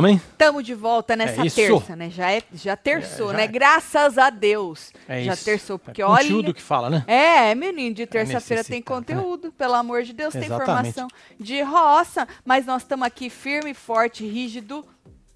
voltamos, hein? Tamo de volta nessa É terça, né? Já, é, já terçou, É, já né? é. Graças a Deus. É já isso. terçou, porque é olha. conteúdo que fala, né? É, menino, de terça-feira tem né? conteúdo, pelo amor de Deus, tem Exatamente. informação de roça, mas nós estamos aqui firme, forte, rígido,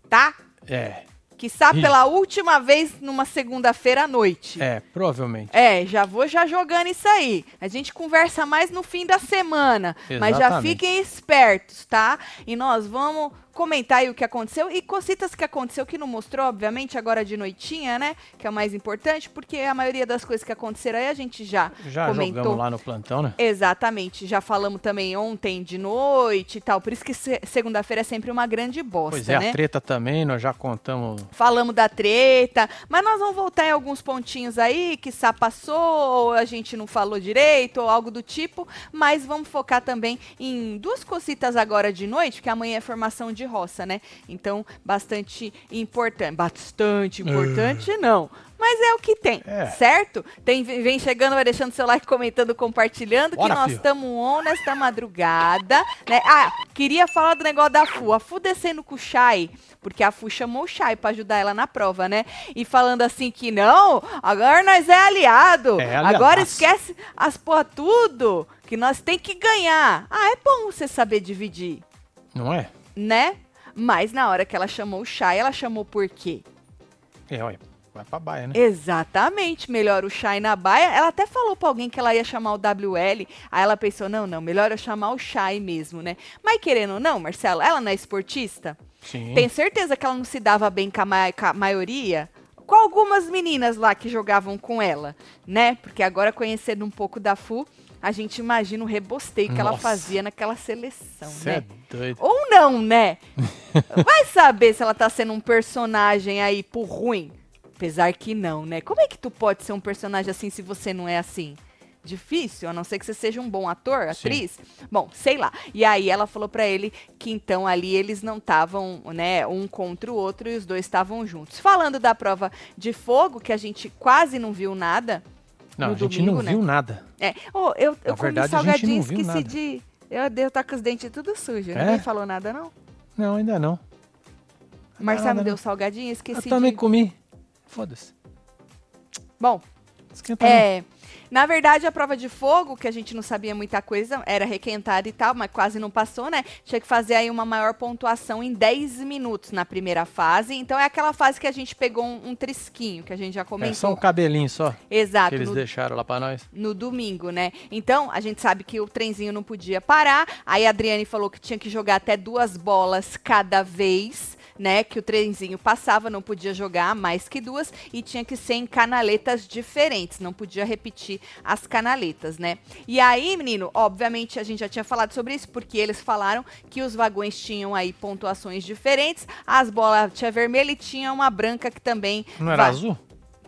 tá? É, Quiçá Rígido. pela última vez numa segunda-feira à noite. é, provavelmente. É, já vou já jogando isso aí. A gente conversa mais no fim da semana, mas já Exatamente. fiquem espertos, tá? E nós vamos comentar aí o que aconteceu e cositas que aconteceu que não mostrou, obviamente, agora de noitinha, né? Que é o mais importante, porque a maioria das coisas que aconteceram aí a gente já, Já comentou. jogamos lá no plantão, né? Exatamente, já falamos também ontem de noite e tal. Por isso que se- segunda-feira é sempre uma grande bosta, Pois é, né? a treta também, nós já contamos. Falamos da treta, mas nós vamos voltar em alguns pontinhos aí que só passou, ou a gente não falou direito, ou algo do tipo, mas vamos focar também em duas cositas agora de noite, porque amanhã é formação de roça, né? Então, bastante importante. Bastante importante, não. Mas é o que tem, É. certo? Tem, vem chegando, vai deixando seu like, comentando, compartilhando, Bora, que nós estamos on nesta madrugada, né? Ah, queria falar do negócio da FU. A FU descendo com o Shai, porque a FU chamou o Shai pra ajudar ela na prova, né? E falando assim que não, agora nós é aliado. É, agora esquece as porra tudo, que nós tem que ganhar. Ah, é bom você saber dividir, Não é? Né? Mas na hora que ela chamou o Shai, ela chamou por quê? É, olha, vai pra baia, né? Exatamente, melhor o Shai na baia. Ela até falou pra alguém que ela ia chamar o WL. Aí ela pensou: não, não, melhor eu chamar o Shai mesmo, né? Mas querendo ou não, Marcelo, ela não é esportista? Sim. Tem certeza que ela não se dava bem com a, ma- com a maioria? Com algumas meninas lá que jogavam com ela, né? Porque agora, conhecendo um pouco da FU, a gente imagina o rebosteio que ela fazia naquela seleção, Você né? é doido. Ou não, né? Vai saber se ela tá sendo um personagem aí por ruim. Apesar que não, né? Como é que tu pode ser um personagem assim se você não é assim? Difícil, a não ser que você seja um bom ator, atriz. Bom, sei lá. E aí ela falou pra ele que então ali eles não estavam, né, um contra o outro e os dois estavam juntos. Falando da prova de fogo, que a gente quase não viu nada. Não, no a gente domingo, não né? viu nada. É, oh, eu, eu Na comi verdade, salgadinho, esqueci nada. de. Eu devo estar com os dentes tudo sujos. É? Ninguém falou nada, não? Não, ainda não. Marcelo me deu não. salgadinho, Eu esqueci também de... comi. Foda-se. Bom, Esquenta não. É... Na verdade, a prova de fogo, que a gente não sabia muita coisa, era requentada e tal, mas quase não passou, né? Tinha que fazer aí uma maior pontuação em 10 minutos na primeira fase. Então é aquela fase que a gente pegou um, um trisquinho, que a gente já É comentou. só um cabelinho só Exato. que eles no- deixaram lá pra nós. no domingo, né? Então, a gente sabe que o trenzinho não podia parar. Aí a Adriane falou que tinha que jogar até duas bolas cada vez, né? Que o trenzinho passava, não podia jogar mais que duas e tinha que ser em canaletas diferentes, não podia repetir as canaletas, né? E aí, menino, obviamente a gente já tinha falado sobre isso, porque eles falaram que os vagões tinham aí pontuações diferentes, as bolas tinha vermelha e tinha uma branca que também Não era azul?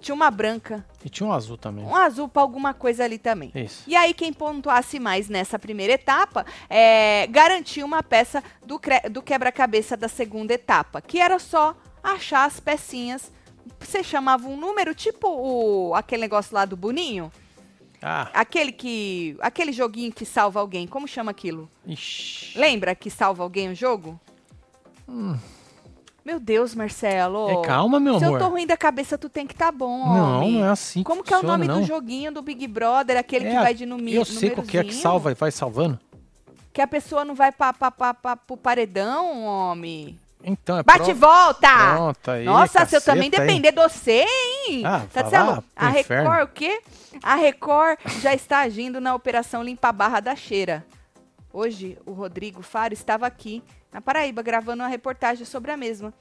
Tinha uma branca, E tinha um azul também. um azul pra alguma coisa ali também. Isso. E aí, quem pontuasse mais nessa primeira etapa é, garantia uma peça do, do quebra-cabeça da segunda etapa, que era só achar as pecinhas. Você chamava um número, tipo o, aquele negócio lá do Boninho? Ah, Aquele que. Aquele joguinho que salva alguém. Como chama aquilo? ixi. Lembra que salva alguém o jogo? Meu Deus, Marcelo. É, calma, meu Se amor. eu tô ruim da cabeça, tu tem que tá bom, Não, homem. não é assim que Como que é o nome não. do joguinho do Big Brother, aquele É, que vai de numi- Eu sei qual que é que salva e vai salvando. Que a pessoa não vai pra, pra, pra, pra, pro paredão, homem. Então, é Bate e volta! Pronto aí, Nossa, se eu caceta, também hein? depender de você, hein? Ah, tá lá A pro inferno. Record, o quê? A Record já está agindo na Operação Limpa Barra da Cheira. Hoje, o Rodrigo Faro estava aqui, na Paraíba, gravando uma reportagem sobre a mesma.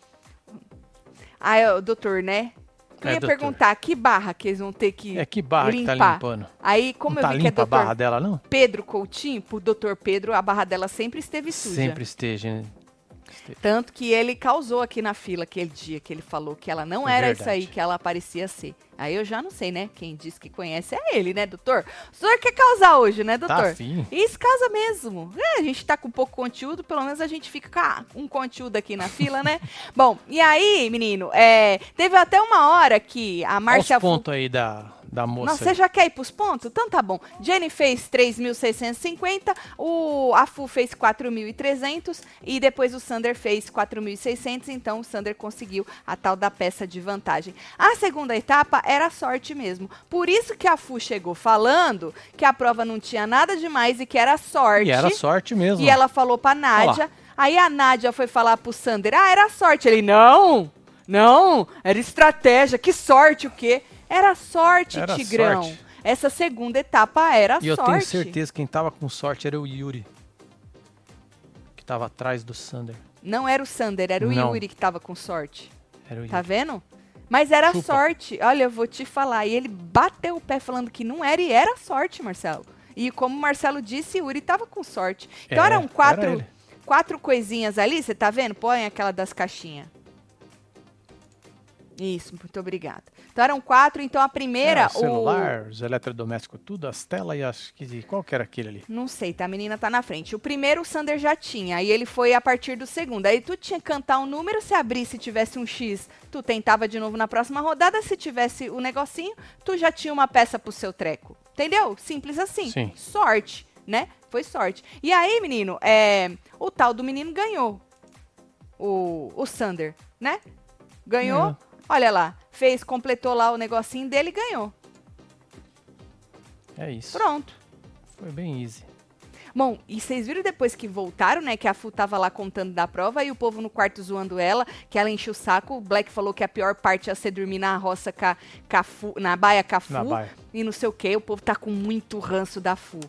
Ah, é o doutor, né? Eu É, ia doutor. perguntar que barra que eles vão ter que É que barra que tá limpar. limpando. Aí, como não eu tá vi que é limpa a doutor barra dela, não? Pedro Coutinho, pro doutor Pedro, a barra dela sempre esteve suja. Sempre esteja, né? Tanto que ele causou aqui na fila aquele dia que ele falou que ela não era isso Verdade. aí que ela parecia ser. Aí eu já não sei, né? Quem diz que conhece é ele, né, doutor? O senhor quer causar hoje, né, doutor? Tá afim. Isso causa mesmo. É, a gente tá com pouco conteúdo, pelo menos a gente fica com ah, um conteúdo aqui na fila, né? Bom, e aí, menino, é, teve até uma hora que a Olha os Márcia pontos aí da, Da moça. Não, você já quer ir pros pontos? Então tá bom. Jenny fez 3.650, o a Fu fez 4.300 e depois o Sander fez 4.600, então o Sander conseguiu a tal da peça de vantagem. A segunda etapa era sorte mesmo. Por isso que a Fu chegou falando que a prova não tinha nada demais e que era sorte. E era sorte mesmo. E ela falou pra Nádia. Aí a Nádia foi falar pro Sander: "Ah, era sorte". Ele: "Não! Não, era estratégia. Que sorte o quê?" Era sorte, Era Tigrão. sorte. Essa segunda etapa era E eu sorte. tenho certeza que quem tava com sorte era o Yuri. Que tava atrás do Sander. Não era o Sander, era o Não. Yuri que tava com sorte. Era o Yuri. Tá vendo? Mas era Chupa. sorte. Olha, eu vou te falar. E ele bateu o pé falando que não era e era sorte, Marcelo. E como o Marcelo disse, Yuri tava com sorte. Então É, eram era quatro, ele. quatro coisinhas ali, você tá vendo? Põe aquela das caixinhas. Isso, muito obrigada. Então eram quatro, então a primeira. É, o celular, os eletrodomésticos, tudo, as telas e as. Qual que era aquele ali? Não sei, tá? A menina tá na frente. O primeiro o Sander já tinha, aí ele foi a partir do segundo. Aí tu tinha que cantar um número, se abrisse e tivesse um X, tu tentava de novo na próxima rodada. Se tivesse o negocinho, tu já tinha uma peça pro seu treco. Entendeu? Simples assim. Sim. Sorte, né? Foi sorte. E aí, menino, é, o tal do menino ganhou. O, o Sander, né? Ganhou. É. Olha lá, fez, completou lá o negocinho dele e ganhou. É isso. Pronto. Foi bem easy. Bom, e vocês viram depois que voltaram, né? Que a Fu tava lá contando da prova e o povo no quarto zoando ela, que ela encheu o saco. O Black falou que a pior parte ia ser dormir na roça ca, ca Fu- na baia Cafu Na baia. e não sei o que. O povo tá com muito ranço da Fu.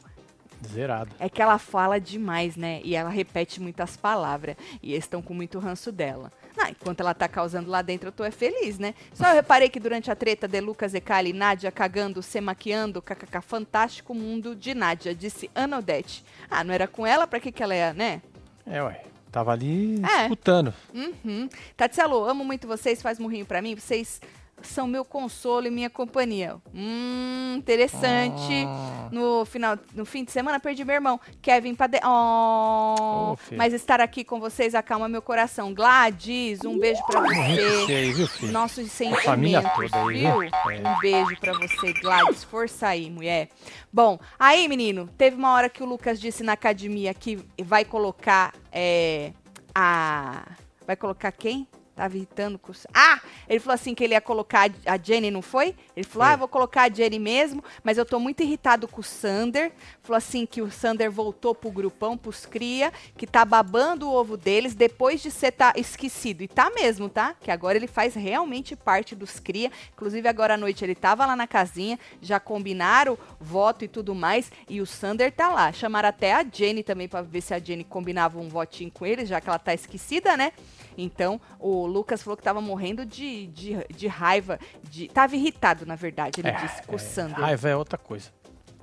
Zerado. É que ela fala demais, né? E ela repete muitas palavras. E eles estão com muito ranço dela. Ah, enquanto ela tá causando lá dentro, eu tô é feliz, né? Só eu reparei que durante a treta de Lucas Ecali, Nádia cagando, se maquiando, kkk, fantástico mundo de Nádia, disse Ana Odete. Ah, não era com ela? Pra que que ela é, né? É, ué. Tava ali É. escutando. Uhum. Tatselo, amo muito vocês, faz murrinho pra mim. Vocês são meu consolo e minha companhia. Hum, interessante. Ah. No final, no fim de semana perdi meu irmão, Kevin Pade... Oh, filho. mas estar aqui com vocês acalma meu coração. Gladys, um beijo pra você aí, viu, filho? Nossos sentimentos, família toda aí, viu? É. Um beijo pra você, Gladys. Força aí, mulher. Bom, aí, menino, teve uma hora que o Lucas disse na academia que vai colocar é, a. Vai colocar quem? Tava irritando com. Ah! Ele falou assim que ele ia colocar a Jenny, não foi? Ele falou: Foi. ah, eu vou colocar a Jenny mesmo, mas eu tô muito irritado com o Sander. Falou assim que o Sander voltou pro grupão, pros cria, que tá babando o ovo deles depois de ser tá esquecido. E tá mesmo, tá? Que agora ele faz realmente parte dos cria. Inclusive, agora à noite ele tava lá na casinha, já combinaram voto e tudo mais, e o Sander tá lá. Chamaram até a Jenny também pra ver se a Jenny combinava um votinho com ele, já que ela tá esquecida, né? Então, o Lucas falou que tava morrendo de, de, de raiva, de, tava irritado, na verdade, ele É, disse, com o é. Raiva é outra coisa.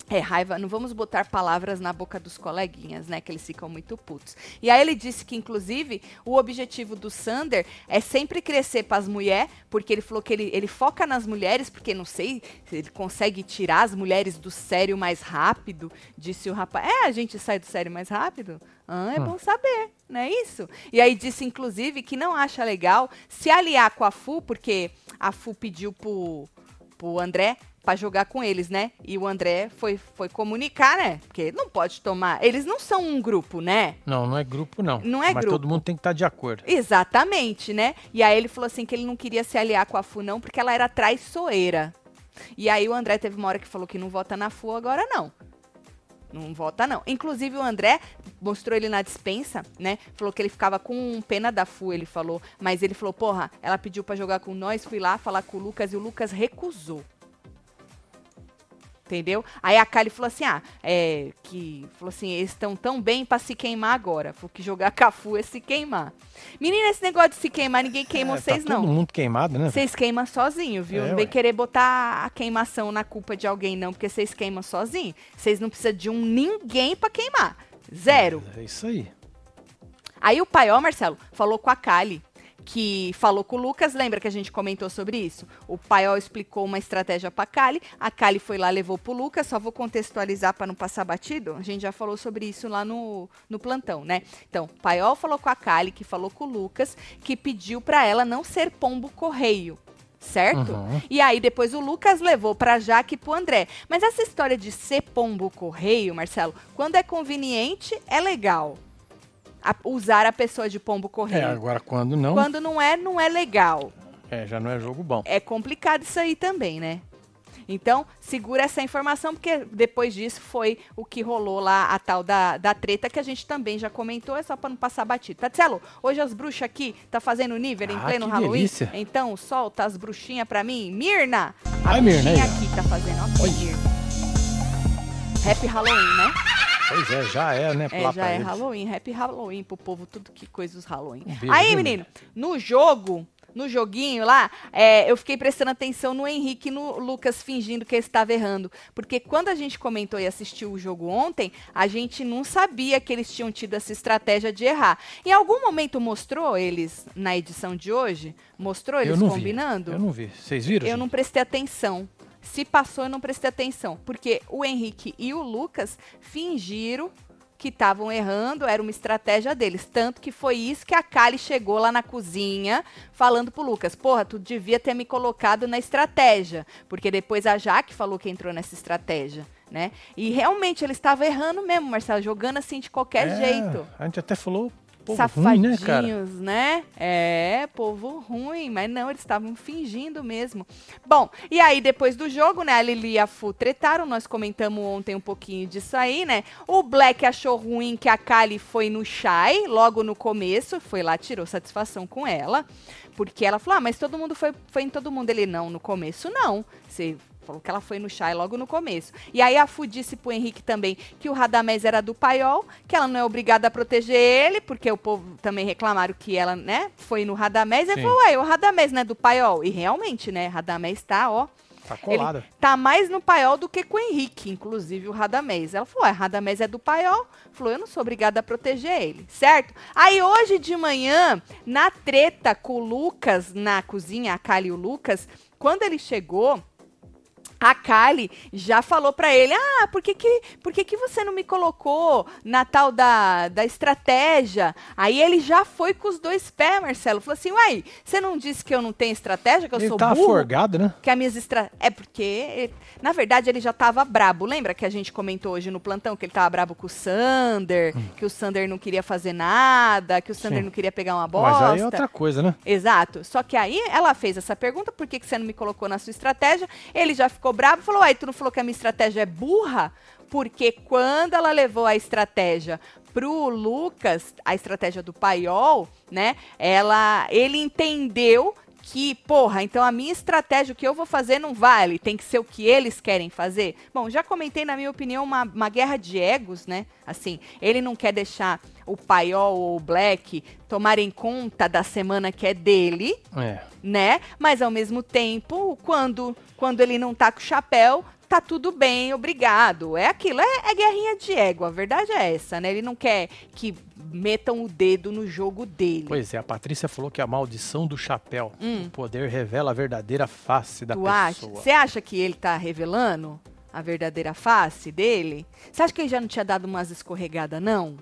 É, raiva, não vamos botar palavras na boca dos coleguinhas, né? Que eles ficam muito putos. E aí ele disse que, inclusive, o objetivo do Sander é sempre crescer para as mulheres, porque ele falou que ele, ele foca nas mulheres, porque não sei se ele consegue tirar as mulheres do sério mais rápido, disse o rapaz. É, a gente sai do sério mais rápido? Ah, é Hum. bom saber, não é isso? E aí disse, inclusive, que não acha legal se aliar com a FU, porque a FU pediu pro, pro André pra jogar com eles, né? E o André foi, foi comunicar, né? Porque não pode tomar. Eles não são um grupo, né? Não, não é grupo, não. Não é Mas grupo. todo mundo tem que estar de acordo. Exatamente, né? E aí ele falou assim que ele não queria se aliar com a FU, não, porque ela era traiçoeira. E aí o André teve uma hora que falou que não vota na FU agora, não. Não vota, não. Inclusive, o André mostrou ele na dispensa, né? Falou que ele ficava com pena da FU, ele falou. Mas ele falou, porra, ela pediu pra jogar com nós, fui lá falar com o Lucas e o Lucas recusou. Entendeu? Aí a Kali falou assim: ah, é. Que. Falou assim: eles estão tão bem pra se queimar agora. Falou que jogar Cafu é se queimar. Menina, esse negócio de se queimar, ninguém queima É, vocês, tá não. todo mundo queimado, né? Vocês queimam sozinho, viu? É, não vem ué. querer botar a queimação na culpa de alguém, não, porque vocês queimam sozinho. Vocês não precisam de um ninguém pra queimar. Zero. É isso aí. Aí o Paió, Marcelo, falou com a Kali, que falou com o Lucas, lembra que a gente comentou sobre isso? O Paió explicou uma estratégia pra Kali, a Kali foi lá, levou pro Lucas, só vou contextualizar pra não passar batido, a gente já falou sobre isso lá no, no plantão, né? Então, o Paió falou com a Kali, que falou com o Lucas, que pediu pra ela não ser pombo correio, certo? Uhum. E aí depois o Lucas levou pra Jaque e pro André. Mas essa história de ser pombo correio, Marcelo, quando é conveniente, é legal. A- usar a pessoa de pombo É, correio. agora quando não, Quando não é, não é legal. é, já não é jogo bom. É complicado isso aí também, né? Então, segura essa informação, porque depois disso foi o que rolou lá, a tal da, da treta, que a gente também já comentou, é só pra não passar batido. Tatielo, hoje as bruxas aqui tá fazendo nível em Ah, pleno Halloween. delícia. Então, solta as bruxinhas pra mim. Mirna! A Mirna, bruxinha ó. aqui tá fazendo. Ó. Mirna. Happy Halloween, né? Pois é, já é, né? É, já é eles. Halloween, happy Halloween pro povo, tudo que coisa dos Halloween. Beijo, Aí, menino, no jogo, no joguinho lá, é, eu fiquei prestando atenção no Henrique e no Lucas fingindo que ele estava errando. Porque quando a gente comentou e assistiu o jogo ontem, a gente não sabia que eles tinham tido essa estratégia de errar. Em algum momento mostrou eles na edição de hoje? Mostrou Eu eles não combinando? vi. Eu não vi. Vocês viram? Eu gente? não prestei atenção. Se passou, eu não prestei atenção. Porque o Henrique e o Lucas fingiram que estavam errando, era uma estratégia deles. Tanto que foi isso que a Kali chegou lá na cozinha falando pro Lucas: Porra, tu devia ter me colocado na estratégia. Porque depois a Jaque falou que entrou nessa estratégia. Né? E realmente ele estava errando mesmo, Marcelo, jogando assim de qualquer É, jeito. A gente até falou povo Safadinhos, ruim, né, né? É, povo ruim, mas não, eles estavam fingindo mesmo. Bom, e aí depois do jogo, né, a Lili e a Fu tretaram, nós comentamos ontem um pouquinho disso aí, né? O Black achou ruim que a Kali foi no Shai, logo no começo, foi lá, tirou satisfação com ela, porque ela falou, ah, mas todo mundo foi, foi em todo mundo. Ele, não, no começo não, você... Falou que ela foi no Shai logo no começo. E aí a Fu disse pro Henrique também que o Radamés era do paiol, que ela não é obrigada a proteger ele, porque o povo também reclamaram que ela, né, foi no Radamés. Ele Sim. falou, ué, o Radamés não é do paiol. E realmente, né, Radamés tá, ó, Tá colada. tá mais no paiol do que com o Henrique, inclusive o Radamés. Ela falou, ué, Radamés é do paiol. Falou, eu não sou obrigada a proteger ele, certo? Aí hoje de manhã, na treta com o Lucas, na cozinha, a Kali e o Lucas, quando ele chegou, a Kali já falou pra ele: Ah, por que, que, por que, que você não me colocou na tal da, da estratégia? Aí ele já foi com os dois pés, Marcelo. Falou assim: Uai, você não disse que eu não tenho estratégia, que eu Ele sou tá burro? forgado, né? Que as minhas estra... É porque, na verdade, ele já tava brabo. Lembra que a gente comentou hoje no plantão que ele tava brabo com o Sander, que o Sander não queria fazer nada, que o Sander Hum. Sim. não queria pegar uma Mas bosta. aí é outra coisa, né? Exato. Só que aí ela fez essa pergunta, por que, que você não me colocou na sua estratégia? Ele já ficou bravo e falou, aí tu não falou que a minha estratégia é burra? Porque quando ela levou a estratégia pro Lucas, a estratégia do paiol, né? Ela, ele entendeu que, porra, então a minha estratégia, o que eu vou fazer não vale, tem que ser o que eles querem fazer. Bom, já comentei, na minha opinião, uma, uma guerra de egos, né? Assim, ele não quer deixar o paiol ou o black tomarem conta da semana que é dele, É. né? Mas ao mesmo tempo, quando, quando ele não tá com o chapéu, tá tudo bem, obrigado. É aquilo, é, é guerrinha de ego, a verdade é essa, né? Ele não quer que metam o dedo no jogo dele. Pois é, a Patrícia falou que a maldição do chapéu. Hum. O poder revela a verdadeira face da Tu acha? pessoa. Você acha que ele tá revelando a verdadeira face dele? Você acha que ele já não tinha dado umas escorregadas, não?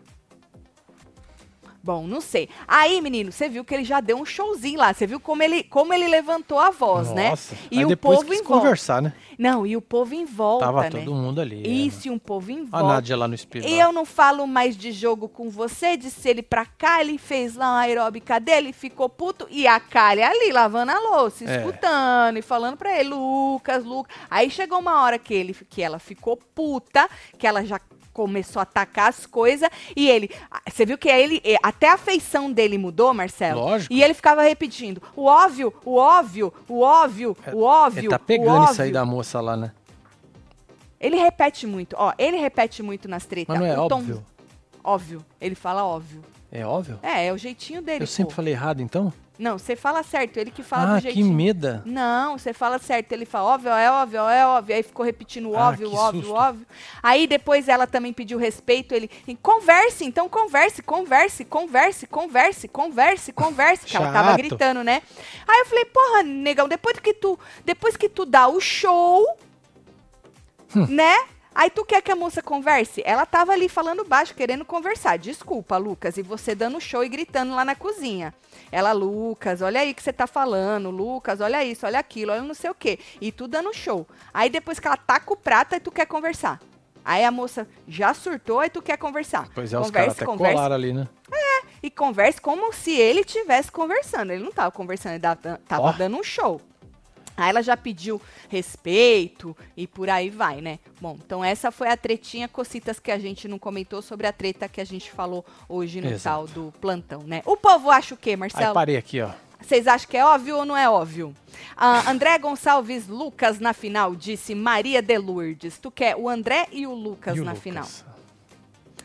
Bom, não sei. Aí, menino, você viu que ele já deu um showzinho lá. Você viu como ele, como ele levantou a voz, né? Nossa. E o povo em conversar, né? Não, e o povo em volta, Tava né? todo mundo ali. Isso, e um povo em A volta. Nádia lá no espelho. E eu não falo mais de jogo com você, disse ele pra cá, ele fez lá uma aeróbica dele, ficou puto, e a Kali ali lavando a louça, É. escutando e falando pra ele, Lucas, Lucas. Aí chegou uma hora que, ele, que ela ficou puta, que ela já começou a atacar as coisas, e ele, você viu que ele, até a feição dele mudou, Marcelo? Lógico. E ele ficava repetindo, o óbvio, o óbvio, o óbvio, o óbvio, Ele tá o pegando isso aí da moça lá, né? Ele repete muito, ó, ele repete muito nas tretas. Mas não é o tom- óbvio. Óbvio, ele fala óbvio. É óbvio? É, é o jeitinho dele. Eu sempre pô. falei errado, então? Não, você fala certo, ele que fala ah, do que jeitinho. meda. Não, você fala certo, ele fala óbvio, é óbvio, é óbvio. Aí ficou repetindo Ah, óbvio, que óbvio, susto. óbvio. Aí depois ela também pediu respeito, ele, converse, então converse, converse, converse, converse, converse, converse, que ela tava gritando, né? Aí eu falei, porra, negão, depois que tu, depois que tu dá o show, Hum. né? Aí tu quer que a moça converse? Ela tava ali falando baixo, querendo conversar. Desculpa, Lucas. E você dando show e gritando lá na cozinha. Ela, Lucas, olha aí que você tá falando. Lucas, olha isso, olha aquilo, olha não sei o quê. E tu dando show. Aí depois que ela taca o prato, aí tu quer conversar. Aí a moça já surtou, aí tu quer conversar. Pois é, os caras até converse. colaram ali, né? E converse como se ele estivesse conversando. Ele não tava conversando, ele dava- tava Ó. dando um show. Aí ela já pediu respeito e por aí vai, né? Bom, então essa foi a tretinha, cocitas que a gente não comentou sobre a treta que a gente falou hoje no Exato. tal do plantão, né? O povo acha o quê, Aí Marcelo? parei aqui, ó. Vocês acham que é óbvio ou não é óbvio? Ah, André Gonçalves Lucas na final disse Maria de Lourdes. Tu quer o André e o Lucas E o na Lucas? final?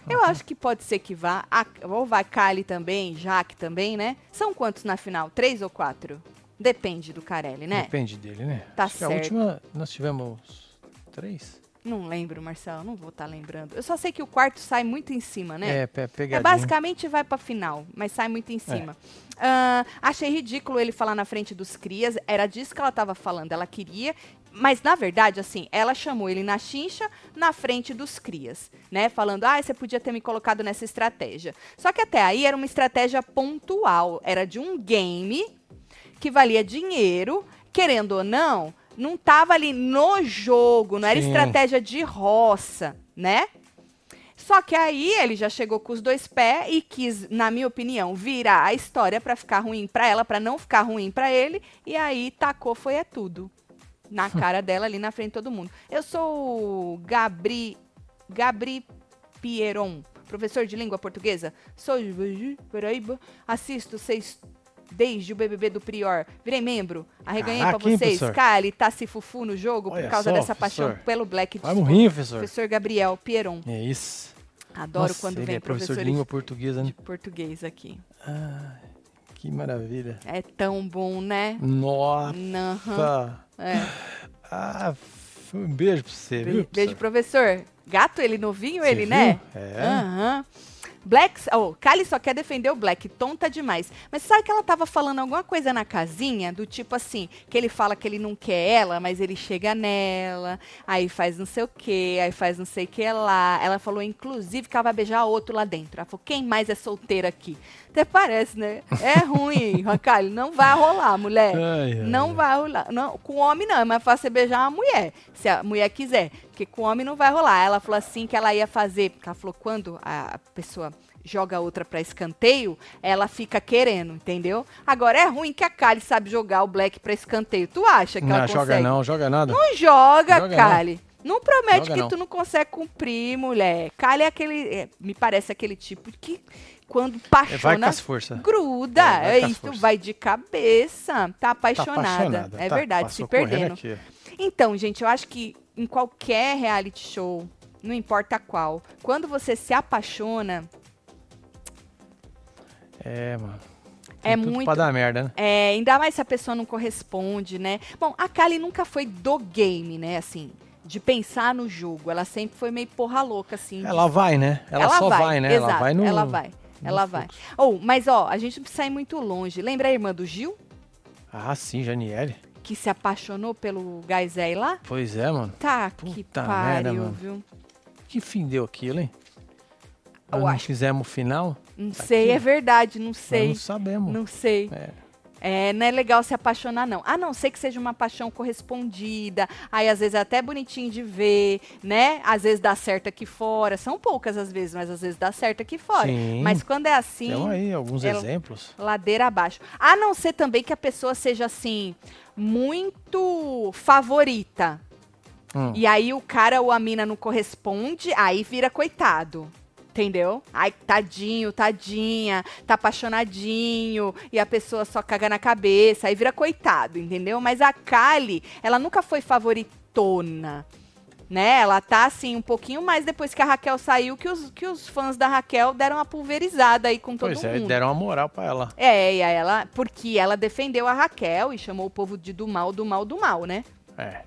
Eu acho que pode ser que vá. A- ou vai Kali também, Jaque também, né? São quantos na final? Três ou quatro? Depende do Carelli, né? Depende dele, né? Tá Acho que A certo. última nós tivemos três. Não lembro, Marcelo, não vou estar lembrando. Eu só sei que o quarto sai muito em cima, né? É, pe É, pegadinha. basicamente vai pra final, mas sai muito em cima. Ah, achei ridículo ele falar na frente dos crias, era disso que ela tava falando, ela queria, mas na verdade, assim, ela chamou ele na chincha na frente dos crias, né? Falando, ah, você podia ter me colocado nessa estratégia. Só que até aí era uma estratégia pontual, era de um game que valia dinheiro, querendo ou não, não tava ali no jogo, não era Sim. estratégia de roça, né? Só que aí ele já chegou com os dois pés e quis, na minha opinião, virar a história pra ficar ruim pra ela, pra não ficar ruim pra ele, e aí tacou foi é tudo na cara dela ali na frente de todo mundo. Eu sou o Gabri Gabri Pieron, professor de língua portuguesa. Sou de Paraíba, assisto vocês desde o BBB do Prior. Virei membro, arreganhei pra Caraca, hein, vocês. Cali, tá se fufu no jogo por Olha causa só, dessa paixão professor. pelo Black. Vai morrer, professor. Professor Gabriel Pieron. É isso. Adoro Nossa, quando vem é professor de língua portuguesa, né? de português aqui. Que maravilha. É tão bom, né? Nossa. Aham. É. Ah, um beijo pra você, viu? Be- Beijo, professor? Gato ele novinho, Você ele, viu? né? É. Aham. Black, oh, Kali só quer defender o Black, tonta demais. Mas sabe que ela tava falando alguma coisa na casinha, do tipo assim, que ele fala que ele não quer ela, mas ele chega nela, aí faz não sei o que, aí faz não sei o que lá. Ela falou, inclusive, que ela vai beijar outro lá dentro. Ela falou, quem mais é solteira aqui? Até parece, né? É ruim, Kali, não vai rolar, mulher. Ai, ai, não ai. vai rolar. Não, com homem não, é mais fácil você beijar uma mulher, se a mulher quiser. Porque com homem não vai rolar. Ela falou assim que ela ia fazer, ela falou quando a pessoa joga outra pra escanteio, ela fica querendo, entendeu? Agora é ruim que a Kali sabe jogar o Black pra escanteio. Tu acha que Não, ela joga consegue? não, joga nada. Não joga, Joga não. Kali. Não promete Joga que não. tu não consegue cumprir, mulher. Kali é aquele, é, me parece aquele tipo que quando É, Vai com as forças. gruda. É, vai isso, vai de cabeça. Tá Tá apaixonada. apaixonada. é tá, verdade, se perdendo. aqui. Então, gente, eu acho que em qualquer reality show, não importa qual, quando você se apaixona, É, mano. É Tem muito- Pra dar merda, né? é, ainda mais se a pessoa não corresponde, né? Bom, a Kali nunca foi do game, né? Assim, de pensar no jogo. Ela sempre foi meio porra louca, assim. de Ela vai, né? Ela, só vai, né? Exato, ela vai no. Ela vai. Ela vai. Ou, mas ó, a gente não precisa ir muito longe. Lembra a irmã do Gil? Ah, sim, Janiele. Que se apaixonou pelo Gaizé lá? Pois é, mano. Tá, que Puta pariu, merda, mano. viu? Que fim deu aquilo, hein? Eu Nós não acho- fizemos o final? Não Tá sei, aqui. é verdade, não Nós sei. não sabemos. Não sei. É. É, não é legal se apaixonar, não. A não ser que seja uma paixão correspondida. Aí, às vezes, é até bonitinho de ver, né? Às vezes dá certo aqui fora. São poucas às vezes, mas às vezes dá certo aqui fora. Sim. Mas quando é assim, Temos aí alguns ela- exemplos. ladeira abaixo. A não ser também que a pessoa seja, assim, muito favorita. Hum. E aí o cara ou a mina não corresponde, aí vira coitado. Entendeu? Ai, tadinho, tadinha, tá apaixonadinho, e a pessoa só caga na cabeça, aí vira coitado, entendeu? Mas a Kali, ela nunca foi favoritona, né? Ela tá, assim, um pouquinho mais depois que a Raquel saiu, que os, que os fãs da Raquel deram uma pulverizada aí com todo Pois é, mundo. deram uma moral pra ela. É, e ela, porque ela defendeu a Raquel e chamou o povo de do mal, do mal, do mal, né? É.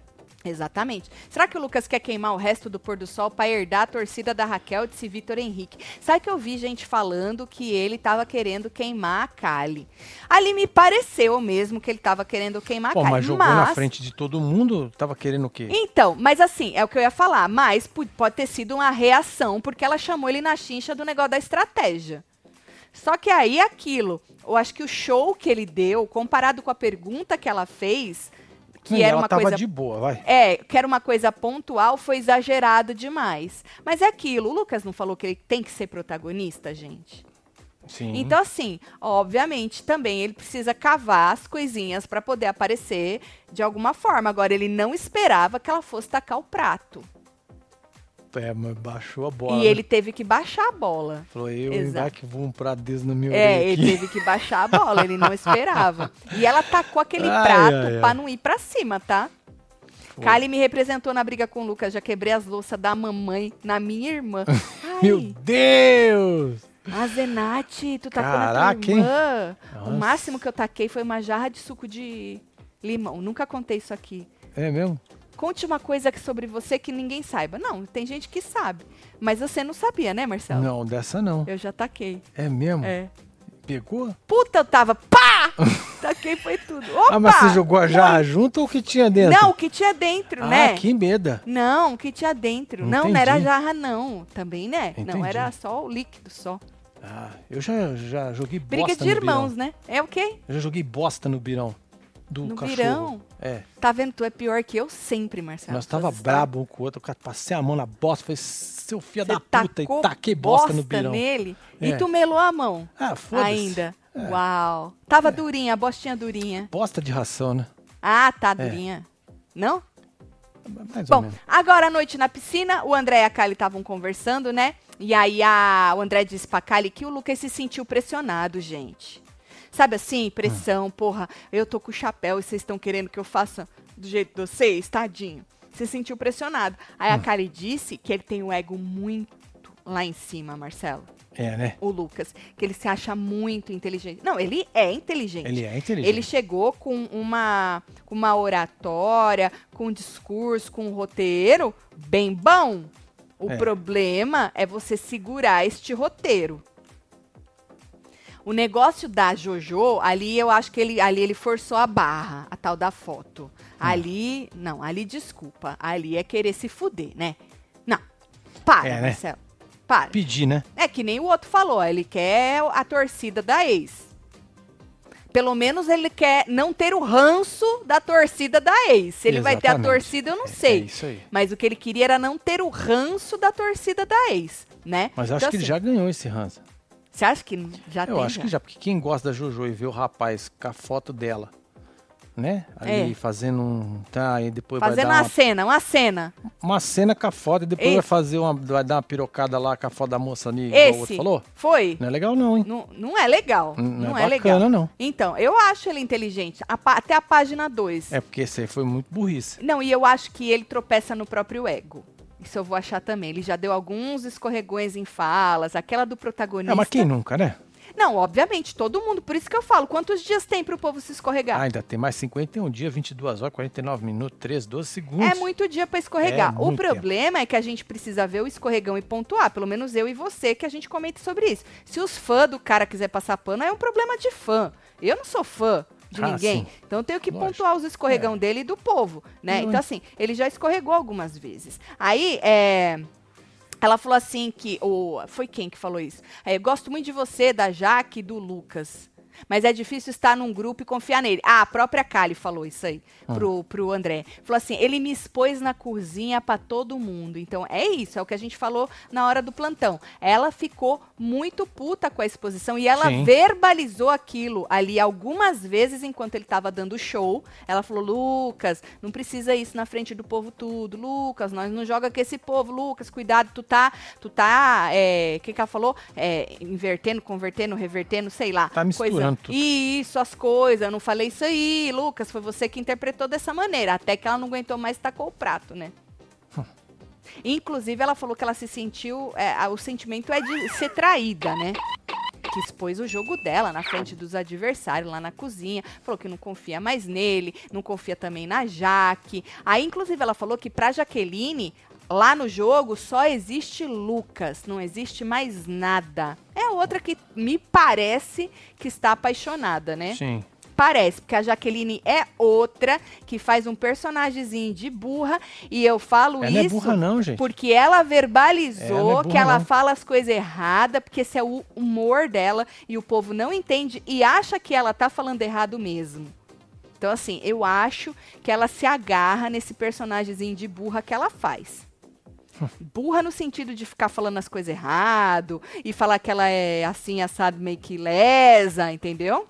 Exatamente. Será que o Lucas quer queimar o resto do pôr do sol para herdar a torcida da Raquel, disse Vitor Henrique? Sabe que eu vi gente falando que ele estava querendo queimar a Kali. Ali me pareceu mesmo que ele estava querendo queimar Pô, a Kali. mas jogou na frente de todo mundo, tava querendo o quê? Então, mas assim, é o que eu ia falar. Mas pode ter sido uma reação, porque ela chamou ele na chincha do negócio da estratégia. Só que aí aquilo, eu acho que o show que ele deu, comparado com a pergunta que ela fez, que Não, era uma coisa de boa, vai. é, que era uma coisa pontual, foi exagerado demais. Mas é aquilo, o Lucas não falou que ele tem que ser protagonista, gente? Sim. Então, assim, obviamente, também ele precisa cavar as coisinhas para poder aparecer de alguma forma. Agora, ele não esperava que ela fosse tacar o prato. É, mas baixou a bola. e né? ele teve que baixar a bola. Falou, eu vai que vou um desse na minha É, ele aqui. teve que baixar a bola, ele não esperava. E ela tacou aquele Ai, prato ai, pra ai. não ir pra cima, tá? Foi. Kali me representou na briga com o Lucas. Já quebrei as louças da mamãe na minha irmã. Meu Deus! a Zenate, tu tacou na Caraca, tua hein? irmã. O máximo que eu taquei foi uma jarra de suco de limão. Nunca contei isso aqui. É mesmo? Conte uma coisa sobre você que ninguém saiba. Não, tem gente que sabe. Mas você não sabia, né, Marcelo? Não, dessa não. Eu já taquei. É mesmo? É. Pegou? Puta, eu tava. Pá! Taquei foi tudo. Opa! Ah, mas você jogou a jarra junto ou o que tinha dentro? Não, o que tinha dentro, ah, né? que meda. Não, o que tinha dentro. Não, não era Entendi. jarra, não. Também, né? Não, Entendi. era só o líquido, só. Ah, eu já, já joguei bosta Briga de irmãos, né? É o quê? Eu já joguei bosta no birão. Do No cachorro. birão? É. Tá vendo? Tu é pior que eu sempre, Marcelo. Nós tava histórias. brabo um com o outro. Eu ca- passei a mão na bosta. Falei, seu filho da puta. E taquei bosta, no bosta birão. nele e É. tu melou a mão Ah, foda-se. ainda. É. Uau. Tava durinha, a bostinha durinha. Bosta de ração, né? Ah, tá durinha. Não? Mais Bom, agora à noite na piscina, o André e a Kali estavam conversando, né? E aí a, o André disse pra Kali que o Lucas se sentiu pressionado, gente. Sabe assim, pressão, porra, eu tô com o chapéu e vocês estão querendo que eu faça do jeito de vocês, tadinho. Se sentiu pressionado. Aí a Kali disse que ele tem o ego muito lá em cima, Marcelo. É, né? O Lucas, que ele se acha muito inteligente. Não, ele é inteligente. Ele é inteligente. Ele chegou com uma, uma oratória, com um discurso, com um roteiro bem bom. O É. problema é você segurar este roteiro. O negócio da Jojo, ali eu acho que ele, ali ele forçou a barra, a tal da foto. Hum. Ali, não, ali desculpa. Ali é querer se fuder, né? Não. Para, É, né? Marcelo. Para. Pedir, né? É que nem o outro falou, ele quer a torcida da ex. Pelo menos ele quer não ter o ranço da torcida da ex. Se ele vai ter a Exatamente. torcida, eu não É- sei. É isso aí. Mas o que ele queria era não ter o ranço da torcida da ex, né? Mas acho Então, que ele assim, já ganhou esse ranço. Você acha que já Eu tem? acho que já, porque quem gosta da Jojo e vê o rapaz com a foto dela, né? Ali É. fazendo um. Tá, e depois Fazendo vai dar uma cena, uma cena. uma, cena com a foto e depois Esse. vai fazer uma. Vai dar uma pirocada lá com a foto da moça ali, igual o outro Esse falou. foi. Não é legal, não, hein? Não, não é legal. Não, Não, é, é, legal. bacana, não. Então, eu acho ele inteligente. A até a página 2. É porque esse aí foi muito burrice. Não, e eu acho que ele tropeça no próprio ego. Isso eu vou achar também. Ele já deu alguns escorregões em falas, aquela do protagonista. É, mas quem nunca, né? Não, obviamente, todo mundo. Por isso que eu falo, quantos dias tem pro povo se escorregar? Ah, ainda tem mais 51 dias, 22 horas, 49 minutos, 13, 12 segundos. É muito dia pra escorregar. É o problema é que a gente precisa ver o escorregão e pontuar. Pelo menos eu e você, que a gente comente sobre isso. Se os fãs do cara quiser passar pano, é um problema de fã. Eu não sou fã de Ah, ninguém. sim. Então eu tenho que Lógico. pontuar os escorregão dele e do povo, né? Não, Então assim, ele já escorregou algumas vezes. Aí, é... Ela falou assim que. O, foi quem que falou isso? É, eu gosto muito de você, da Jaque e do Lucas. Mas é difícil estar num grupo e confiar nele. Ah, a própria Kali falou isso aí pro, pro André. Falou assim: ele me expôs na cozinha pra todo mundo. Então é isso, é o que a gente falou na hora do plantão. Ela ficou muito puta com a exposição e ela Sim. verbalizou aquilo ali algumas vezes enquanto ele tava dando show. Ela falou: Lucas, não precisa isso na frente do povo tudo. Lucas, nós não joga com esse povo. Lucas, cuidado, tu tá. Tu tá. O que, que ela falou? É, invertendo, convertendo, revertendo, sei lá. Tá misturando tudo. Isso, as coisas. Eu não falei isso aí, Lucas. Foi você que interpretou dessa maneira. Até que ela não aguentou mais e tacou o prato, né? Inclusive, ela falou que ela se sentiu. é, o sentimento é de ser traída, né? que expôs o jogo dela na frente dos adversários lá na cozinha. Falou que não confia mais nele, não confia também na Jaque. Aí, inclusive, ela falou que pra Jaqueline, lá no jogo, só existe Lucas, não existe mais nada. É outra que me parece que está apaixonada, né? Sim. Parece, porque a Jaqueline é outra que faz um personagemzinho de burra. E eu falo Ela não é isso burra, não, gente. porque ela verbalizou Ela é que ela não. fala as coisas erradas, porque esse é o humor dela e o povo não entende e acha que ela tá falando errado mesmo. Então, assim, eu acho que ela se agarra nesse personagemzinho de burra que ela faz. Burra no sentido de ficar falando as coisas errado e falar que ela é assim, assado, meio que lesa, entendeu?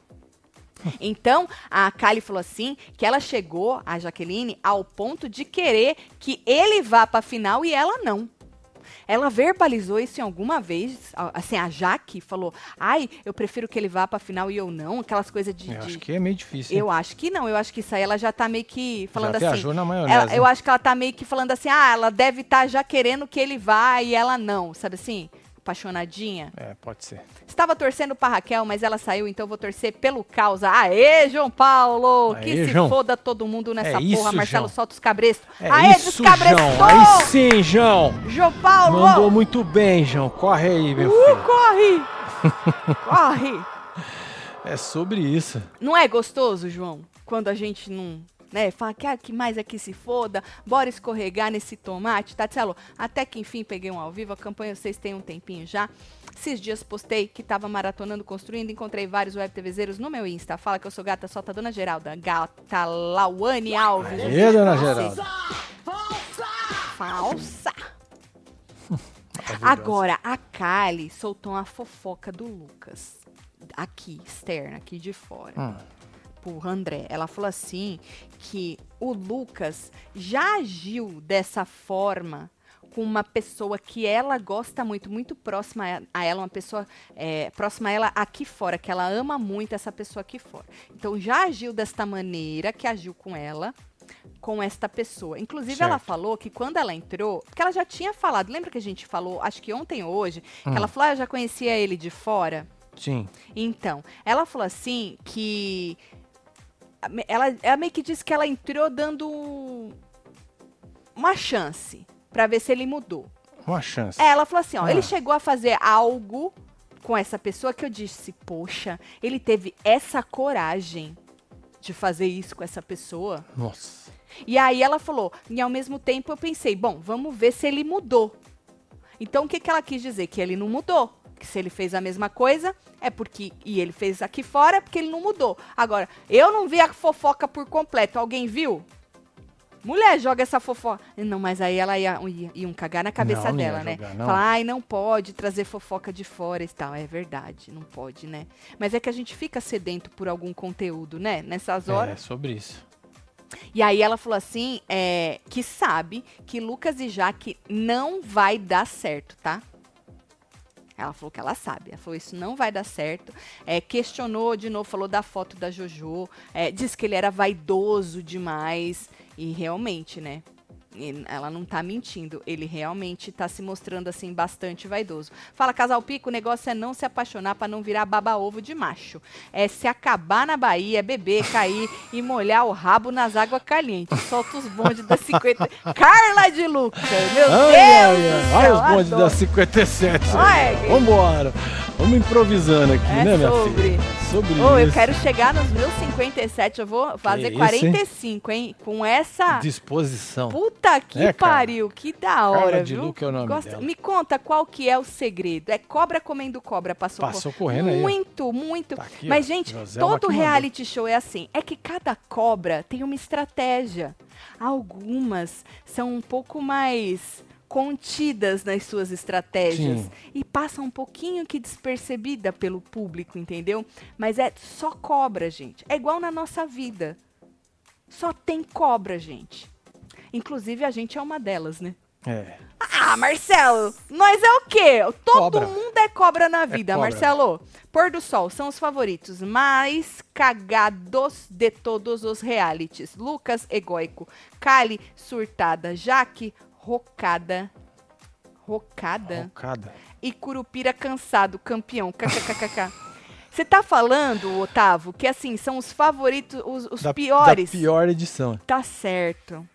Então, a Kali falou assim que ela chegou, a Jaqueline, ao ponto de querer que ele vá pra final e ela não. Ela verbalizou isso em alguma vez, assim, a Jaque falou, ai, eu prefiro que ele vá pra final e eu não, aquelas coisas de... Eu de- acho que é meio difícil. hein? eu acho que não, eu acho que isso aí ela já tá meio que falando Já assim. na maionese. ela- eu acho que ela tá meio que falando assim, ah, ela deve estar já querendo que ele vá e ela não, sabe assim? Apaixonadinha. É, pode ser. Estava torcendo pra Raquel, mas ela saiu, então vou torcer pelo causa. Aê, João Paulo! Aê, que se João. foda todo mundo nessa É porra. isso, Marcelo, João. solta os cabrestos. É Aê, isso, descabrestou! João. Aí sim, João. João Paulo! Mandou muito bem, João. Corre aí, meu Uh, filho. corre! corre! É sobre isso. Não é gostoso, João? Quando a gente não. Né, fala que, ah, que mais aqui se foda, bora escorregar nesse tomate, Tatselo. Até que enfim peguei um ao vivo, a campanha vocês têm um tempinho já. Esses dias postei que tava maratonando, construindo, encontrei vários web TVzeiros no meu Insta. Fala que eu sou gata, solta Dona Geralda. Gata Lauane Alves. Aê, dona Geralda. Falsa. Maravilhosa. Agora, a Kali soltou uma fofoca do Lucas. Aqui, externa, aqui de fora. Hum. Pro André. Ela falou assim que o Lucas já agiu dessa forma com uma pessoa que ela gosta muito, muito próxima a- ela, uma pessoa é, próxima a ela aqui fora, que ela ama muito essa pessoa aqui fora. Então já agiu desta maneira que agiu com ela, com esta pessoa. Inclusive, ela Certo. falou que quando ela entrou, porque ela já tinha falado, lembra que a gente falou, acho que ontem ou hoje, Hum. que ela falou, ah, eu já conhecia ele de fora. Sim. Então, ela falou assim que. Ela, ela meio que disse que ela entrou dando uma chance pra ver se ele mudou. Uma chance. É, ela falou assim: ó, Ah. ele chegou a fazer algo com essa pessoa que eu disse, poxa, ele teve essa coragem de fazer isso com essa pessoa. Nossa. E aí ela falou, e ao mesmo tempo eu pensei, bom, vamos ver se ele mudou. Então o que, que ela quis dizer? Que ele não mudou. Que se ele fez a mesma coisa, é porque. E ele fez aqui fora, é porque ele não mudou. Agora, eu não vi a fofoca por completo. Alguém viu? Mulher, joga essa fofoca. Não, mas aí ela ia, ia, iam cagar na cabeça Não, ia dela, né? jogar, não. Falar, ai, não pode trazer fofoca de fora e tal. É verdade, não pode, né? Mas é que a gente fica sedento por algum conteúdo, né? Nessas horas. É sobre isso. E aí ela falou assim, é, que sabe que Lucas e Jaque não vai dar certo, tá? Ela falou que ela sabe. Ela falou, isso não vai dar certo. É, questionou de novo, falou da foto da Jojo. É, disse que ele era vaidoso demais. E realmente, né? Ela não tá mentindo. Ele realmente tá se mostrando, assim, bastante vaidoso. Fala, casal pico, o negócio é não se apaixonar pra não virar baba-ovo de macho. É se acabar na Bahia, beber, cair e molhar o rabo nas águas calientes. Solta os bondes da 50. Carla de Lucas! Meu Ai, Deus! ai, Olha os bondes adoro. da 57. Ai, Vambora. Vamos improvisando aqui, É né, minha sobre. filha? Sobre eu isso. quero chegar nos meus 57, eu vou fazer isso, hein? 45, hein? Com essa. Disposição. Puta que É, pariu, que da hora, Carla de viu? Luca é o nome Gosta- dela. Me conta qual que é o segredo. É cobra comendo cobra, passou, Passou correndo aí, ó. Muito, muito. Tá aqui, Mas, ó. gente, Joselma todo que mandou. reality show é assim. É que cada cobra tem uma estratégia. Algumas são um pouco mais contidas nas suas estratégias Sim. e passam um pouquinho que despercebida pelo público, entendeu? Mas é só cobra, gente. É igual na nossa vida. Só tem cobra, gente. Inclusive a gente é uma delas, né? É. Ah, Marcelo, nós é o quê? Todo Cobra. mundo é cobra na vida, cobra. Marcelo. Pôr do Sol são os favoritos mais cagados de todos os realities. Lucas, egoico. Kali, surtada. Jaque, rocada. Rocada? Rocada. E Curupira cansado, campeão. KKKKK. Você tá falando, Otávio, que assim, são os favoritos, os, os Da- piores. Da pior edição. Tá certo.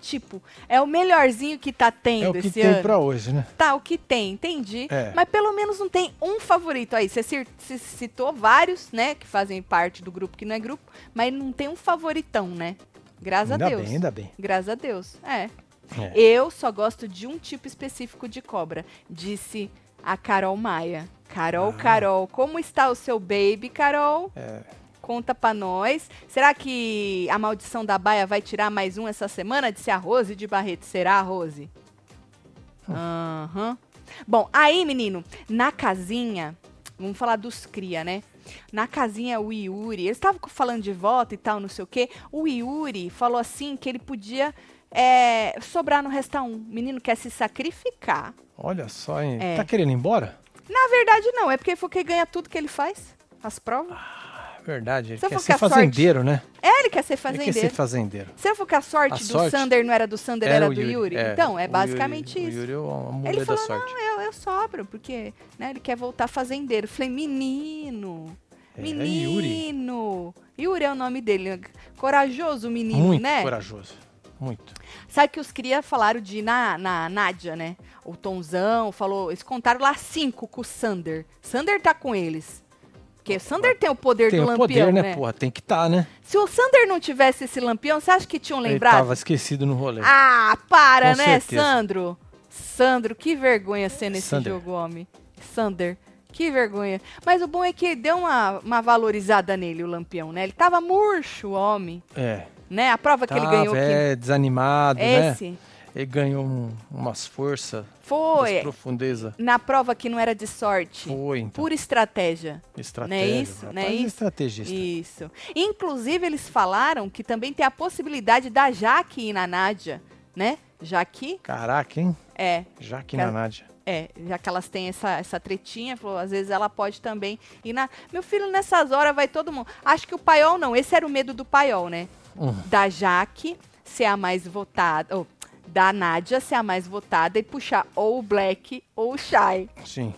Tipo, é o melhorzinho que tá tendo É o que esse tem ano. pra hoje, né? Tá, o que tem, entendi. É. Mas pelo menos não tem um favorito aí. Você citou vários, né, que fazem parte do grupo que não é grupo, mas não tem um favoritão, né? Graças ainda a Deus. bem, ainda bem. Graças a Deus. É. É. Eu só gosto de um tipo específico de cobra, disse a Carol Maia. Carol, Ah. Carol, como está o seu baby, Carol? É. Conta pra nós. Será que a maldição da baia vai tirar mais um essa semana? Disse a Rose de Barreto. Será, Rose? Hum. Aham. Bom, aí, menino, na casinha, vamos falar dos cria, né? Na casinha, o Yuri, eles estavam falando de voto e tal, não sei o quê. O Yuri falou assim que ele podia é, sobrar no Resta 1. O menino quer se sacrificar. Olha só, hein? É. Tá querendo ir embora? Na verdade, não. É porque foi que ganha tudo que ele faz. As provas. É verdade. Ele Se eu quer for ser com a sorte- fazendeiro, né? É, ele quer ser Ele quer fazendeiro. ser fazendeiro. Você for que a sorte A do sorte Sander não era do Sander, era, do Yuri? É, Então, é basicamente Yuri- isso. O Yuri é uma Ele mulher da falou, sorte. não, eu, eu sobro, porque né, ele quer voltar fazendeiro. Eu Falei, menino, É, menino. Yuri. é o nome dele. Corajoso menino, Muito né? corajoso. Muito. Sabe que os cria falaram de na, na Nádia, né? O Tonzão falou, eles contaram lá cinco com o Sander. Sander tá com eles. Porque o Sander tem o poder Tem do o lampião, poder, né, né? porra? Tem que estar, né? Se o Sander não tivesse esse lampião, você acha que tinham Ele lembrado? tava esquecido no rolê. Ah, para, Com né, certeza. Sandro? Sandro, que vergonha ser nesse Sander. jogo, homem. Sander, que vergonha. Mas o bom é que deu uma, uma valorizada nele, o Lampião, né? Ele tava murcho, homem, É. né? A prova que ele Tava, ganhou é, desanimado, que... né? Esse Ele ganhou um- umas forças foi profundezas. na prova que não era de sorte. Foi, então. Pura estratégia. Estratégia. Não é isso? rapaz, Não é isso? estrategista. Isso. Inclusive, eles falaram que também tem a possibilidade da Jaque ir na Nádia, né? Jaque, Caraca, hein? é, Já que Cara- na Nádia. É, já que elas têm essa, essa tretinha, falou, às vezes ela pode também ir na. Meu filho, nessas horas vai todo mundo. Acho que o paiol não, esse era o medo do paiol, né? Hum. Da Jaque ser a mais votada, ou da Nádia ser a mais votada e puxar ou o Black ou o Shy. Sim.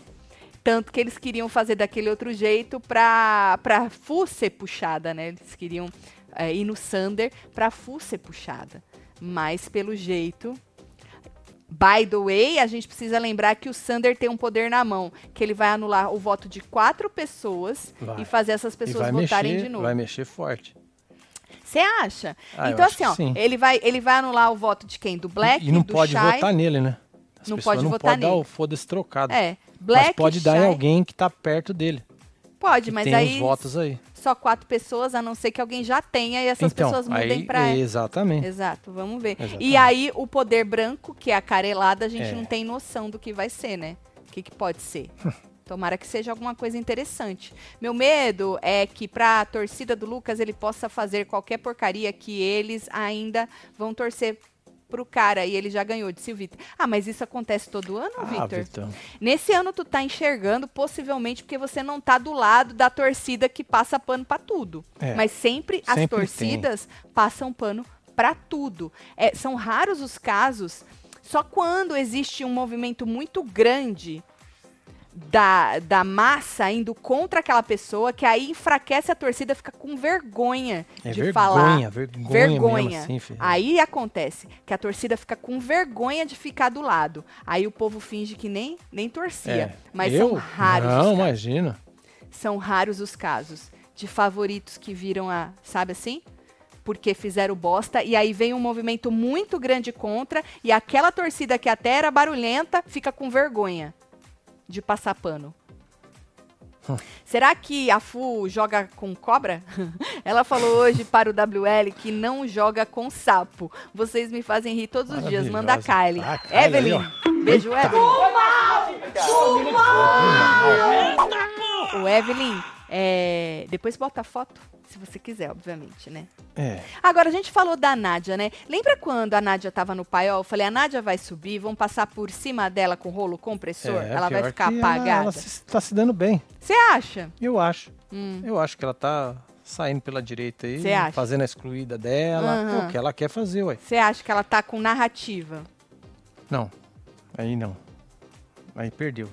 Tanto que eles queriam fazer daquele outro jeito pra, pra Fu ser puxada, né? Eles queriam é, ir no Sander pra Fu ser puxada. Mas pelo jeito. By the way, a gente precisa lembrar que o Sander tem um poder na mão, que ele vai anular o voto de quatro pessoas Vai. e fazer essas pessoas votarem mexer, de novo. vai mexer forte. Você acha? Ah, então, assim, ó, ele vai, ele vai anular o voto de quem? Do Black, e não do pode Shy? votar nele, né? As Não pode não votar pode dar nele. o foda-se trocado. É. Black, mas pode dar em alguém que tá perto dele. Pode, mas tem aí os votos aí. só quatro pessoas, a não ser que alguém já tenha e essas então, pessoas mudem pra. Exatamente. Exato, vamos ver. E Exatamente. aí, o poder branco, que é a carelada, a gente É. não tem noção do que vai ser, né? O que, que pode ser. Tomara que seja alguma coisa interessante. Meu medo é que pra torcida do Lucas ele possa fazer qualquer porcaria que eles ainda vão torcer pro cara e ele já ganhou, disse o Vitor. Ah, mas isso acontece todo ano, Ah, Vitor? Vitão. Nesse ano tu tá enxergando, possivelmente porque você não tá do lado da torcida que passa pano pra tudo. É, Mas sempre, as sempre torcidas passam pano pra tudo. É, são raros os casos, só quando existe um movimento muito grande da, da massa indo contra aquela pessoa, que aí enfraquece a torcida, fica com vergonha É de vergonha, falar. vergonha, Vergonha. assim. Aí acontece que a torcida fica com vergonha de ficar do lado. Aí o povo finge que nem, nem torcia. É. Mas Eu? são raros Não, os imagina. São raros os casos de favoritos que viram a, sabe assim? Porque fizeram bosta e aí vem um movimento muito grande contra e aquela torcida que até era barulhenta fica com vergonha de passar pano. Hum. Será que a Fu joga com cobra? Ela falou hoje para o WL que não joga com sapo. Vocês me fazem rir todos os dias. Manda a Kylie. Ah, Kylie aí, Evelyn. ó. Beijo, Eita. Evelyn. O Evelyn, é, depois bota a foto, se você quiser, obviamente, né? É. Agora, a gente falou da Nádia, né? Lembra quando a Nádia tava no paiol? Eu falei, a Nádia vai subir, vão passar por cima dela com rolo compressor? é, ela vai ficar que ela- apagada? Ela, se, tá se dando bem. Você acha? Eu acho. Hum. Eu acho que ela tá saindo pela direita aí, fazendo a excluída dela. Aham. o que ela quer fazer, ué. Você acha que ela tá com narrativa? Não. Aí não. Aí perdeu.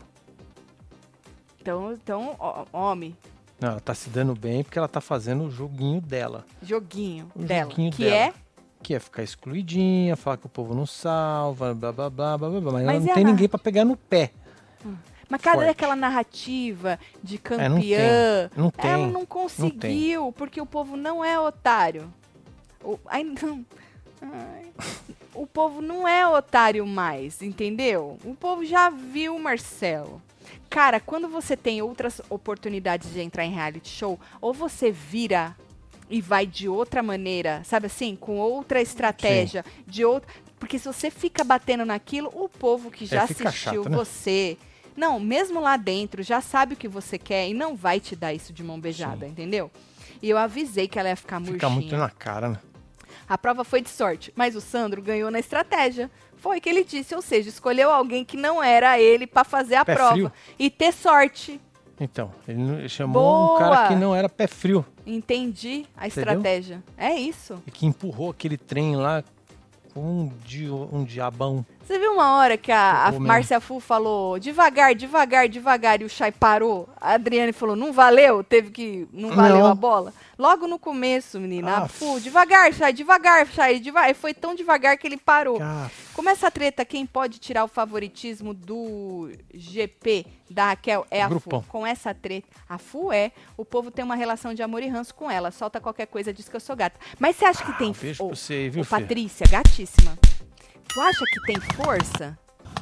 Então, então homem, Não, ela tá se dando bem porque ela tá fazendo o joguinho dela. joguinho O dela. joguinho que dela. é. Que é ficar excluidinha, falar que o povo não salva, blá blá blá blá blá. Mas, Mas ela não a tem ninguém pra pegar no pé. Mas cadê aquela narrativa de É, não tem. campeã? Não tem. Ela não conseguiu, porque o povo não é otário. O, ai, não. Ai. O povo não é otário mais, entendeu? O povo já viu o Marcelo. Cara, quando você tem outras oportunidades de entrar em reality show, ou você vira e vai de outra maneira, sabe assim? Com outra estratégia, de outra. Porque se você fica batendo naquilo, o povo que já É, assistiu chato, né? você. Não, mesmo lá dentro, já sabe o que você quer e não vai te dar isso de mão beijada, entendeu? E eu avisei que ela ia ficar murchinha. Fica muito na cara, né? A prova foi de sorte, mas o Sandro ganhou na estratégia. Foi o que ele disse, ou seja, escolheu alguém que não era ele pra fazer a Pé prova frio. e ter sorte. Então, ele chamou Boa! um cara que não era pé frio. Entendi a Entendeu? estratégia. É isso. E que empurrou aquele trem lá com um, di um diabão. Você viu uma hora que a, a. Márcia Fu falou devagar, devagar, devagar e o Chay parou? A Adriane falou, não valeu? Teve que. Não valeu Não. a bola? Logo no começo, menina. A Ah, Fu, devagar, Chay, devagar, Chay, devagar. E foi tão devagar que ele parou. Cara, Como essa treta, quem pode tirar o favoritismo do GP da Raquel é a Grupão. Fu. Com essa treta, a Fu é, o povo tem uma relação de amor e ranço com ela. Solta qualquer coisa, diz que eu sou gata. Mas você acha que tem... um beijo Ô, pra você viu, filha? Patrícia, gatíssima. Tu acha que tem força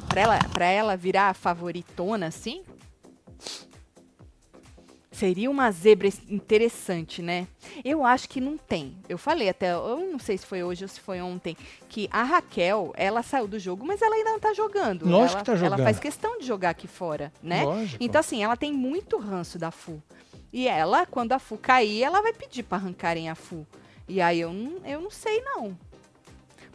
pra ela, pra ela virar a favoritona assim? Seria uma zebra es- interessante, né? Eu acho que não tem. Eu falei até, eu não sei se foi hoje ou se foi ontem, que a Raquel, ela saiu do jogo, mas ela ainda não tá jogando. Lógico ela, que tá Ela jogando. faz questão de jogar aqui fora, né? Lógico. Então, assim, ela tem muito ranço da Fu. E ela, quando a Fu cair, ela vai pedir pra arrancarem a Fu. E aí eu não, eu não sei, não.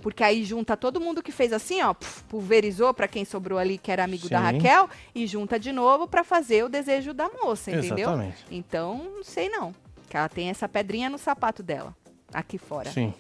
Porque aí junta todo mundo que fez assim, ó, pulverizou pra quem sobrou ali, que era amigo da Sim. Raquel, e junta de novo pra fazer o desejo da moça, entendeu? Exatamente. Então, não sei não. Que ela tem essa pedrinha no sapato dela, aqui fora. Sim.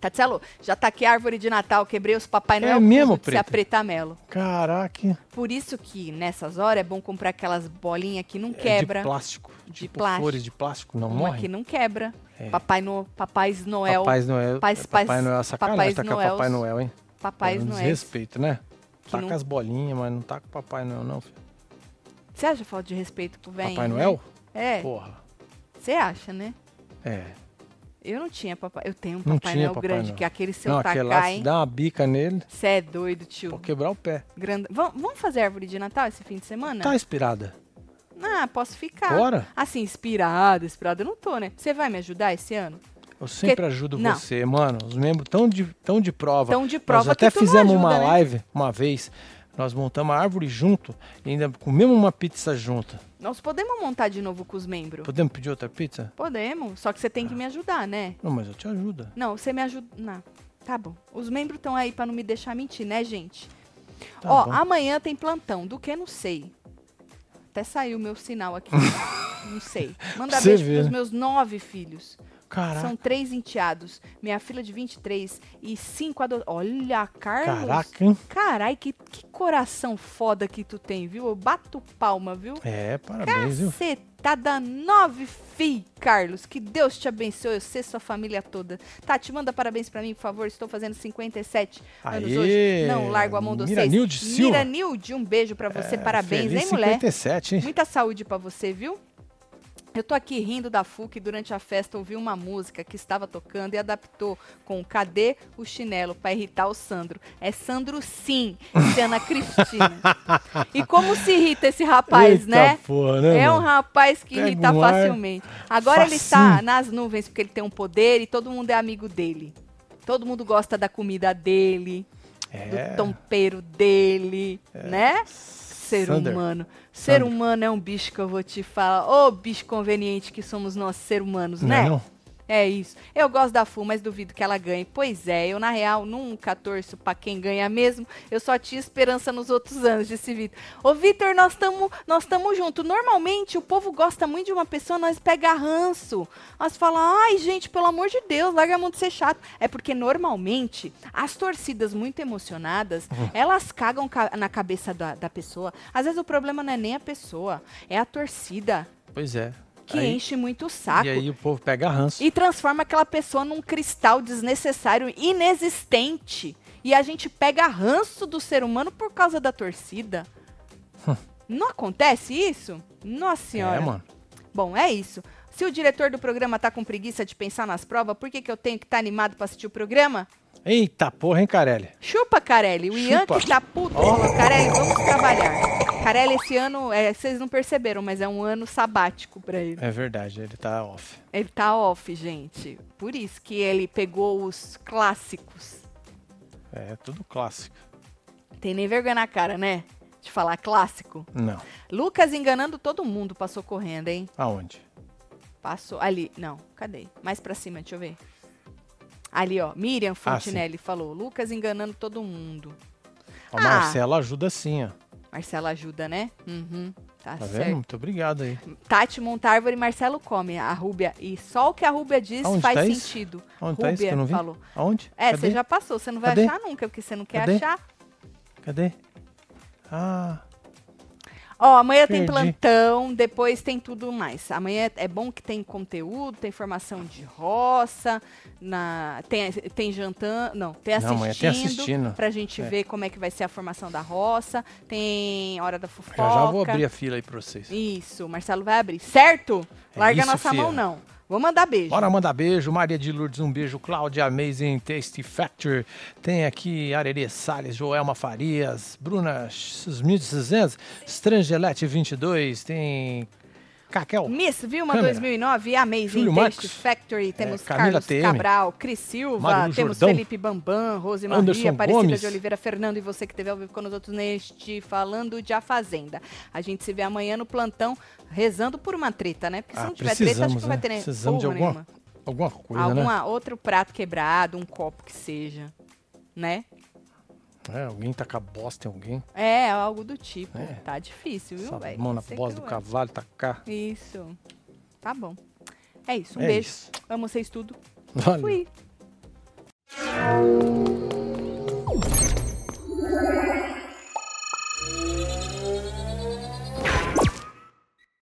Tatielo, já tá aqui a árvore de Natal, quebrei os Papai É Noel mesmo, tudo de se Preta? apretamelo. Caraca. Por isso que nessas horas é bom comprar aquelas bolinhas que não É quebra. de plástico. De tipo plástico. flores de plástico. Não uma morre. que não quebra. É. Papai no, Papais Noel. Papai Noel. Pais- Papai pais- Noel é sacanagem Papais tacar Noels. Papai Noel, hein? Papais é um Noel. desrespeito, né? Que Taca não- as bolinhas, mas não tá com Papai Noel, não, filho. Você acha falta de respeito pro velho? Papai Noel? É. Porra. Você acha, né? É. Eu não tinha papai. Eu tenho um Não Papai Noel Papai grande, Noel. que aquele seu não, aquele lá, tacar, se hein? dá uma bica nele, Você é doido, tio. pode quebrar o pé. Grande... Vam- Vamos fazer árvore de Natal esse fim de semana? Tá inspirada? Ah, posso ficar. Bora? Assim, inspirada, inspirada eu não tô, né? Você vai me ajudar esse ano? Eu sempre ajudo não. você, mano. Os membros tão de, tão de prova. Tão de prova Nós até não fizemos ajuda, uma né? live uma vez. Nós montamos a árvore junto e ainda comemos uma pizza junto. Nós podemos montar de novo com os membros? Podemos pedir outra pizza? Podemos, só que você tem que me ajudar, né? Não, mas eu te ajudo. Não, você me ajuda. Não. Tá bom. Os membros estão aí pra não me deixar mentir, né, gente? Tá Ó, bom. amanhã tem plantão. Do que não sei. Até saiu o meu sinal aqui. não sei. Manda Você beijo vê, pros né? meus nove filhos. Caraca. São três enteados. Minha filha de 23 e cinco adotados. Olha, Carlos. Caraca, hein? Carai, que, que coração foda que tu tem, viu? Eu bato palma, viu? É, parabéns, viu? Cacetada, nove fi, Carlos. Que Deus te abençoe, você e sua família toda. Tati, manda parabéns pra mim, por favor. Estou fazendo 57 anos Aê, hoje. Não largo a mão de vocês. Miranilde Silva. Miranilde, um beijo pra você. É, parabéns, hein, mulher? 57, hein? Muita saúde pra você, viu? Eu tô aqui rindo da FU que durante a festa ouviu uma música que estava tocando e adaptou com Cadê o Chinelo pra irritar o Sandro. É Sandro sim, disse Ana Cristina. e como se irrita esse rapaz, Eita né? Porra, né, É um rapaz que Pega irrita um facilmente. Agora ele está facinho. nas nuvens porque ele tem um poder e todo mundo é amigo dele. Todo mundo gosta da comida dele, É. do tompeiro dele, né? Ser Sander. humano. Ser Sander. humano é um bicho que eu vou te falar. Ô, bicho conveniente que somos nós, ser humanos, Não né? é não? É isso. Eu gosto da Fu, mas duvido que ela ganhe. Pois é, eu na real nunca torço pra quem ganha mesmo. Eu só tinha esperança nos outros anos, disse Vitor. Ô Vitor, nós estamos nós tamo junto. Normalmente o povo gosta muito de uma pessoa, nós pega ranço. Nós fala, ai gente, pelo amor de Deus, larga a mão de ser chato. É porque normalmente as torcidas muito emocionadas, elas cagam ca- na cabeça da, da pessoa. Às vezes o problema não é nem a pessoa, é a torcida Pois é. Que Aí- enche muito o saco. E aí o povo pega ranço. E transforma aquela pessoa num cristal desnecessário, inexistente. E a gente pega ranço do ser humano por causa da torcida. Não acontece isso? Nossa senhora. É, mano. Bom, é isso. Se o diretor do programa tá com preguiça de pensar nas provas, por que, que eu tenho que estar animado pra assistir o programa? Eita porra, hein, Carelli? Chupa, Carelli. O Ian Chupa. que tá puto. falou, Carelli, vamos trabalhar. Carelli, esse ano, é, vocês não perceberam, mas é um ano sabático pra ele. É verdade, ele tá off. Ele tá off, gente. Por isso que ele pegou os clássicos. É tudo clássico. Tem nem vergonha na cara, né? De falar clássico. Não. Lucas enganando todo mundo, passou correndo, hein? Aonde? Passou. Ali. Não, cadê? Mais pra cima, deixa eu ver. Ali, ó. Miriam Fontinelli falou. Lucas enganando todo mundo. A Ah. Marcela ajuda sim, ó. Marcela ajuda, né? Uhum. Tá, Tá certo. vendo? Muito obrigado aí. Tati Montárvore e Marcelo come. A Rúbia. E só o que a Rúbia diz Aonde faz tá isso? sentido. Onde tá isso que eu não vi? falou. Aonde? É, Cadê? você já passou. Você não vai Cadê? achar nunca, porque você não quer Cadê? achar. Cadê? Ah, Ó, amanhã tem Perdi. plantão, depois tem tudo mais. Amanhã é bom que tem conteúdo, tem informação de roça, na, tem, tem jantando, não, tem Não, assistindo, amanhã tem assistindo. pra gente É. ver como é que vai ser a formação da roça, tem hora da fofoca. já já vou abrir a fila aí pra vocês. Isso, o Marcelo vai abrir, certo? É Larga isso, a nossa fia. mão não. Vou mandar beijo. Bora mandar beijo. Maria de Lourdes, um beijo. Cláudia Amazing Tasty Factor. Tem aqui Arerê Salles, Joelma Farias, Bruna 1600, Strangelete 22. Tem Caquel. Miss Vilma Câmera. 2009, Amazing Júlio Taste. Factory, temos Camila Carlos TM. Cabral, Cris Silva, temos Jordão. Felipe Bambam, Rose Maria, Aparecida Gomes. de Oliveira, Fernando e você que esteve ao vivo com nós outros neste Falando de A Fazenda. A gente se vê amanhã no plantão rezando por uma treta, né? Porque se Ah, não tiver treta, acho que não vai né? ter nem Precisamos de alguma, nenhuma. alguma coisa, né? Alguma outro prato quebrado, um copo que seja, né? É, alguém tacar bosta em alguém. É, algo do tipo. É. Tá difícil, viu, velho? Bosta do cavalo, tá tacar. Isso. Tá bom. É isso. Um é beijo. Isso. Amo vocês tudo. Valeu. Fui.